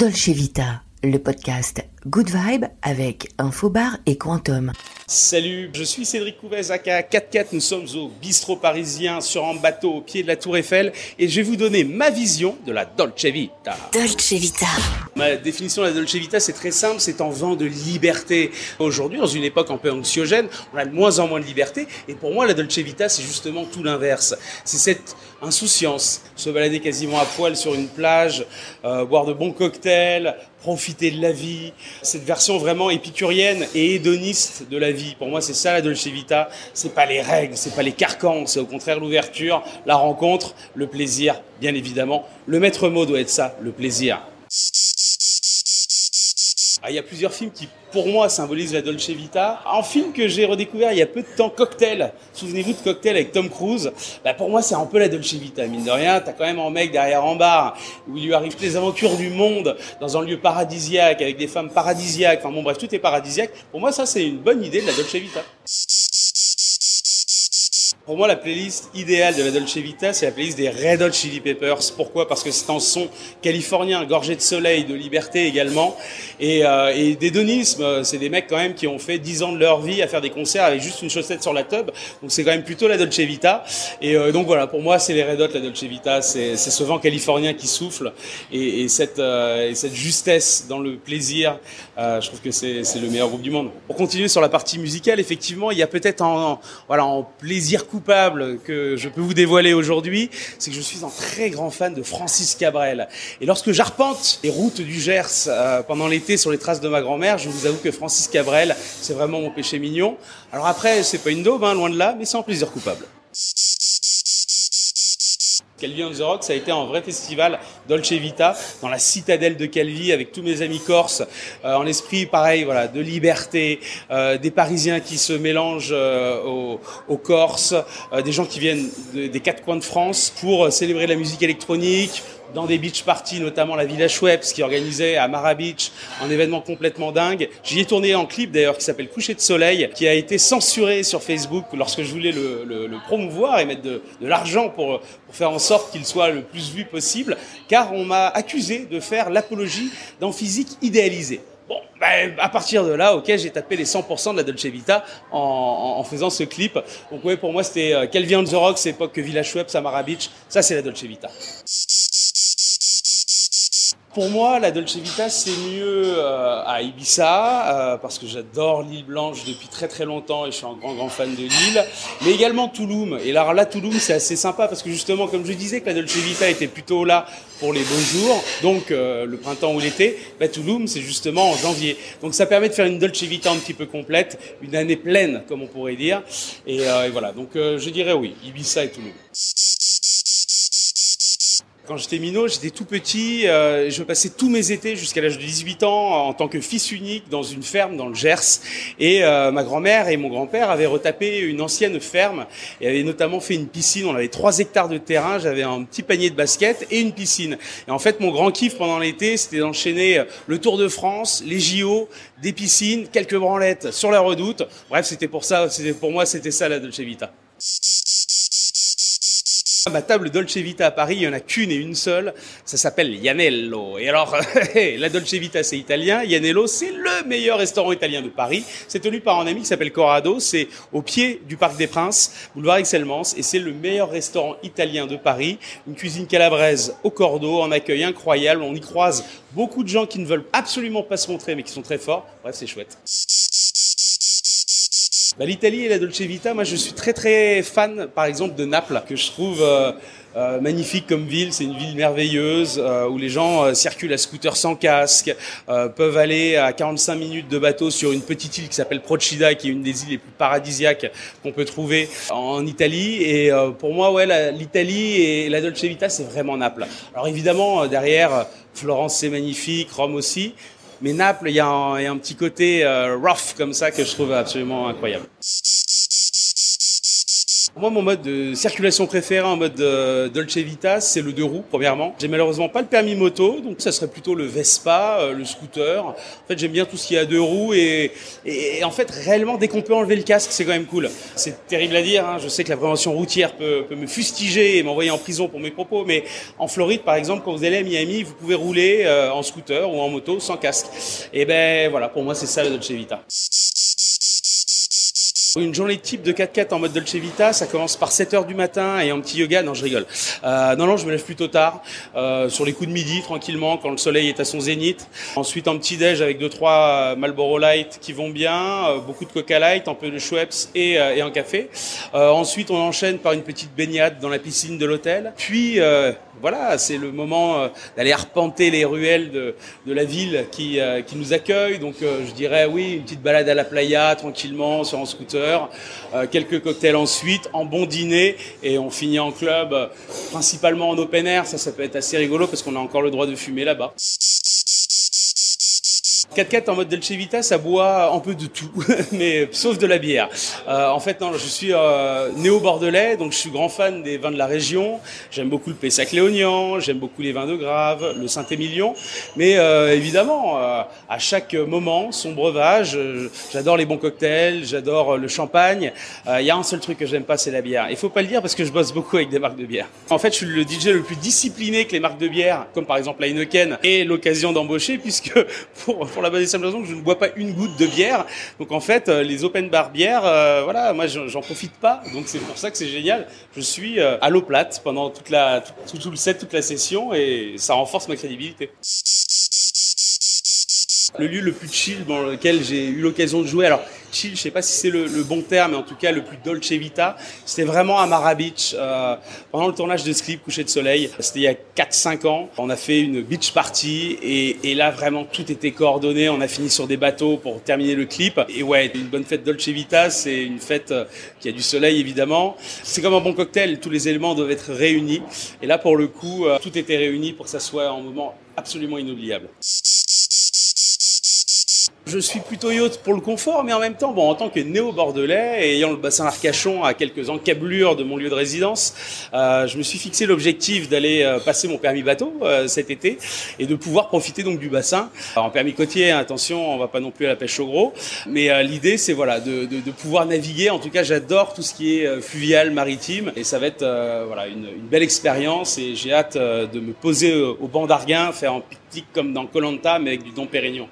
Dolce Vita, le podcast Good Vibe avec Infobar et Quantum. Salut, je suis Cédric Couvez, aka 4-4. Nous sommes au bistrot parisien sur un bateau au pied de la Tour Eiffel et je vais vous donner ma vision de la Dolce Vita. Dolce Vita. Ma définition de la Dolce Vita, c'est très simple, c'est en vent de liberté. Aujourd'hui, dans une époque un peu anxiogène, on a de moins en moins de liberté et pour moi, la Dolce Vita, c'est justement tout l'inverse. C'est cette insouciance, se balader quasiment à poil sur une plage, euh, boire de bons cocktails, profiter de la vie, cette version vraiment épicurienne et hédoniste de la vie. Pour moi, c'est ça la Dolce Vita. C'est pas les règles, c'est pas les carcans, c'est au contraire l'ouverture, la rencontre, le plaisir, bien évidemment. Le maître mot doit être ça, le plaisir. Ah, il y a plusieurs films qui, pour moi, symbolisent la Dolce Vita. Un film que j'ai redécouvert il y a peu de temps, Cocktail. Souvenez-vous de Cocktail avec Tom Cruise. Bah, pour moi, c'est un peu la Dolce Vita. Mine de rien, t'as quand même un mec derrière en bar où il lui arrive les aventures du monde dans un lieu paradisiaque avec des femmes paradisiaques. Enfin bon, bref, tout est paradisiaque. Pour moi, ça, c'est une bonne idée de la Dolce Vita. Pour moi, la playlist idéale de la Dolce Vita, c'est la playlist des Red Hot Chili Peppers. Pourquoi? Parce que c'est un son californien, gorgé de soleil, de liberté également, et, euh, et d'hédonisme. C'est des mecs quand même qui ont fait 10 ans de leur vie à faire des concerts avec juste une chaussette sur la tub. Donc c'est quand même plutôt la Dolce Vita. Et euh, donc voilà, pour moi, c'est les Red Hot, la Dolce Vita. C'est ce vent californien qui souffle et, euh, et cette justesse dans le plaisir. Euh, je trouve que c'est le meilleur groupe du monde. Pour continuer sur la partie musicale, effectivement, il y a peut-être en, en, plaisir coupable que je peux vous dévoiler aujourd'hui, c'est que je suis un très grand fan de Francis Cabrel. Et lorsque j'arpente les routes du Gers euh, pendant l'été sur les traces de ma grand-mère, je vous avoue que Francis Cabrel, c'est vraiment mon péché mignon. Alors après, c'est pas une daube, hein, loin de là, mais c'est un plaisir coupable. Calvi on the Rock, ça a été un vrai festival Dolce Vita dans la citadelle de Calvi avec tous mes amis corses, euh, en esprit pareil, de liberté, euh, des Parisiens qui se mélangent euh, aux, Corses, des gens qui viennent de, des quatre coins de France pour célébrer la musique électronique, dans des beach parties, notamment la Villa Schweppes qui organisait à Mara Beach un événement complètement dingue. J'y ai tourné un clip d'ailleurs qui s'appelle Coucher de soleil, qui a été censuré sur Facebook lorsque je voulais le, le, le promouvoir et mettre de, de l'argent pour, pour faire en sorte qu'il soit le plus vu possible, car on m'a accusé de faire l'apologie d'un physique idéalisé. Bon, ben, à partir de là, ok, j'ai tapé les 100% de la Dolce Vita en, en, faisant ce clip. Donc ouais, pour moi, c'était euh, Calvi on the Rocks, époque Villa Schweppes, Samara Beach. Ça, c'est la Dolce Vita. Pour moi, la Dolce Vita, c'est mieux euh, à Ibiza, euh, parce que j'adore l'île Blanche depuis très très longtemps et je suis un grand grand fan de l'île, mais également Touloum. Et alors là, Touloum, c'est assez sympa parce que justement, comme je disais, que la Dolce Vita était plutôt là pour les beaux jours, donc euh, le printemps ou l'été, bah, Touloum, c'est justement en janvier. Donc ça permet de faire une Dolce Vita un petit peu complète, une année pleine, comme on pourrait dire. Et, euh, et voilà, donc euh, je dirais oui, Ibiza et Touloum. Quand j'étais minot, j'étais tout petit, euh, je passais tous mes étés jusqu'à l'âge de 18 ans en tant que fils unique dans une ferme dans le Gers. Et euh, ma grand-mère et mon grand-père avaient retapé une ancienne ferme et avaient notamment fait une piscine. On avait 3 hectares de terrain, j'avais un petit panier de basket et une piscine. Et en fait, mon grand kiff pendant l'été, c'était d'enchaîner le Tour de France, les JO, des piscines, quelques branlettes sur la redoute. Bref, c'était pour ça, c'était pour moi, c'était ça la Dolce Vita. Ma table Dolce Vita à Paris, il n'y en a qu'une et une seule. Ça s'appelle Yanello. Et alors, la Dolce Vita, c'est italien. Yanello, c'est le meilleur restaurant italien de Paris. C'est tenu par un ami qui s'appelle Corrado. C'est au pied du Parc des Princes, boulevard Excellence. Et c'est le meilleur restaurant italien de Paris. Une cuisine calabraise au cordeau, un accueil incroyable. On y croise beaucoup de gens qui ne veulent absolument pas se montrer, mais qui sont très forts. Bref, c'est chouette. Bah, L'Italie et la Dolce Vita, moi je suis très très fan par exemple de Naples, que je trouve euh, euh, magnifique comme ville. C'est une ville merveilleuse euh, où les gens euh, circulent à scooter sans casque, peuvent aller à 45 minutes de bateau sur une petite île qui s'appelle Procida, qui est une des îles les plus paradisiaques qu'on peut trouver en Italie. Et pour moi, ouais, l'Italie et la Dolce Vita, c'est vraiment Naples. Alors évidemment, derrière, Florence c'est magnifique, Rome aussi. Mais Naples, il y, a un, petit côté euh, rough comme ça que je trouve absolument incroyable. Moi, mon mode de circulation préféré en mode euh, Dolce Vita, c'est le deux roues, premièrement. J'ai malheureusement pas le permis moto, donc ça serait plutôt le Vespa, euh, le scooter. En fait, j'aime bien tout ce qui a deux roues et, et, en fait, réellement, dès qu'on peut enlever le casque, c'est quand même cool. C'est terrible à dire, hein. je sais que la prévention routière peut, peut me fustiger et m'envoyer en prison pour mes propos, mais en Floride, par exemple, quand vous allez à Miami, vous pouvez rouler euh, en scooter ou en moto sans casque. Et ben voilà, pour moi, c'est ça le Dolce Vita. Une journée type de 4x4 en mode Dolce Vita, ça commence par 7 heures du matin et en petit yoga. Non, je rigole. Euh, non, non, je me lève plutôt tard, euh, sur les coups de midi, tranquillement, quand le soleil est à son zénith. Ensuite, en petit déj avec deux trois Marlboro Light qui vont bien, euh, beaucoup de Coca Light, un peu de Schweppes et, euh, et un café. Euh, ensuite, on enchaîne par une petite baignade dans la piscine de l'hôtel. Puis voilà, c'est le moment d'aller arpenter les ruelles de, de la ville qui, qui nous accueille. Donc, je dirais oui, une petite balade à la playa, tranquillement, sur un scooter euh, quelques cocktails ensuite, en bon dîner et on finit en club, euh, principalement en open air. Ça, ça peut être assez rigolo parce qu'on a encore le droit de fumer là-bas. 4x4 en mode Dolce Vita, ça boit un peu de tout, mais sauf de la bière. Euh, en fait, non, je suis euh, néo-bordelais, donc je suis grand fan des vins de la région. J'aime beaucoup le Pessac léognan, j'aime beaucoup les vins de Grave, le Saint-Émilion. Mais euh, évidemment, euh, à chaque moment, son breuvage, euh, j'adore les bons cocktails, j'adore le champagne. Il y a un seul truc que j'aime pas, c'est la bière. Il faut pas le dire parce que je bosse beaucoup avec des marques de bière. En fait, je suis le DJ le plus discipliné que les marques de bière, comme par exemple la Heineken, et l'occasion d'embaucher, puisque pour la bonne et simple raison que je ne bois pas une goutte de bière. Donc en fait, euh, les open bar bières, euh, voilà, moi j'en profite pas. Donc c'est pour ça que c'est génial. Je suis euh, à l'eau plate pendant toute la, tout le set, toute la session, et ça renforce ma crédibilité. Le lieu le plus chill dans lequel j'ai eu l'occasion de jouer, alors chill, je sais pas si c'est le, bon terme, mais en tout cas le plus dolce vita, c'était vraiment à Mara Beach, euh, pendant le tournage de Slip, Coucher de Soleil. C'était il y a 4-5 ans. On a fait une beach party et, et, là vraiment tout était coordonné. On a fini sur des bateaux pour terminer le clip. Et ouais, une bonne fête dolce vita, c'est une fête euh, qui a du soleil évidemment. C'est comme un bon cocktail, tous les éléments doivent être réunis. Et là pour le coup, euh, tout était réuni pour que ça soit un moment absolument inoubliable. Je suis plutôt yacht pour le confort, mais en même temps, bon, en tant que néo-bordelais, ayant le bassin Arcachon à quelques encablures de mon lieu de résidence, euh, je me suis fixé l'objectif d'aller euh, passer mon permis bateau euh, cet été et de pouvoir profiter donc du bassin. Alors, en permis côtier, attention, on va pas non plus à la pêche au gros, mais euh, l'idée c'est voilà de, de, de, pouvoir naviguer. En tout cas, j'adore tout ce qui est euh, fluvial, maritime, et ça va être euh, voilà une, une, belle expérience. Et j'ai hâte de me poser au banc d'Arguin, faire un pique-nique comme dans Colanta, mais avec du Dom Pérignon.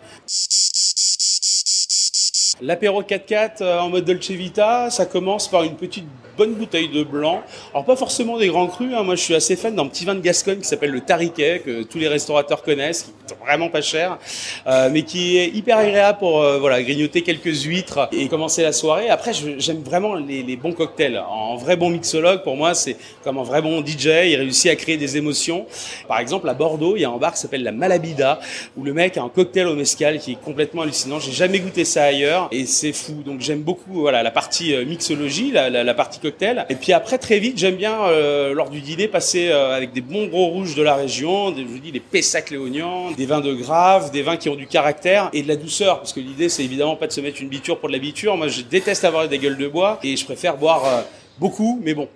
L'apéro 4x4 euh, en mode Dolce Vita, ça commence par une petite bonne bouteille de blanc. Alors pas forcément des grands crus, hein. moi je suis assez fan d'un petit vin de Gascogne qui s'appelle le Tariquet, que tous les restaurateurs connaissent, qui est vraiment pas cher, euh, mais qui est hyper agréable pour euh, voilà grignoter quelques huîtres et commencer la soirée. Après j'aime vraiment les, les, bons cocktails. En vrai bon mixologue, pour moi c'est comme un vrai bon DJ, il réussit à créer des émotions. Par exemple à Bordeaux, il y a un bar qui s'appelle la Malabida, où le mec a un cocktail au mescal qui est complètement hallucinant. J'ai jamais goûté ça ailleurs et c'est fou. Donc j'aime beaucoup voilà la partie euh, mixologie, la, la, la, partie cocktail. Et puis après très vite j'aime bien euh, lors du dîner passer euh, avec des bons gros rouges de la région, des, je dis des Pessac léognan, des vins de Grave, des vins qui ont du caractère et de la douceur parce que l'idée c'est évidemment pas de se mettre une biture pour de la biture. Moi je déteste avoir des gueules de bois et je préfère boire euh, beaucoup mais bon.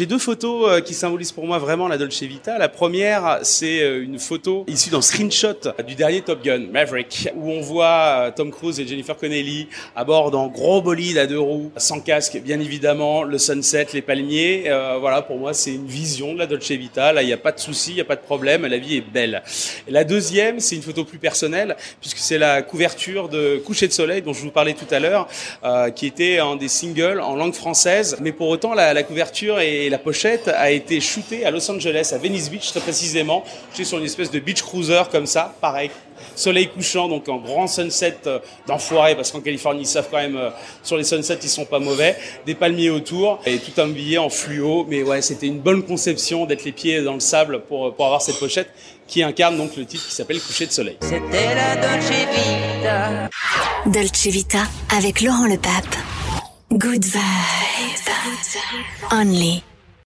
J'ai deux photos euh, qui symbolisent pour moi vraiment la Dolce Vita. La première, c'est euh, une photo issue d'un screenshot du dernier Top Gun, Maverick, où on voit euh, Tom Cruise et Jennifer Connelly à bord d'un gros bolide à deux roues, sans casque, bien évidemment, le sunset, les palmiers. Euh, voilà, pour moi, c'est une vision de la Dolce Vita. Là, il n'y a pas de souci, il n'y a pas de problème, la vie est belle. Et la deuxième, c'est une photo plus personnelle, puisque c'est la couverture de Coucher de soleil dont je vous parlais tout à l'heure, euh, qui était un des singles en langue française. Mais pour autant, la, la couverture est la pochette a été shootée à Los Angeles, à Venice Beach très précisément. J'étais sur une espèce de beach cruiser comme ça, pareil, soleil couchant, donc en grand sunset d'enfoiré, parce qu'en Californie, ils savent quand même, euh, sur les sunsets, ils sont pas mauvais, des palmiers autour, et tout un billet en fluo, mais ouais, c'était une bonne conception d'être les pieds dans le sable pour, pour avoir cette pochette qui incarne donc le titre qui s'appelle Coucher de soleil. C'était la Dolce Vita. Dolce Vita avec Laurent Le Pape. Good vibes. Only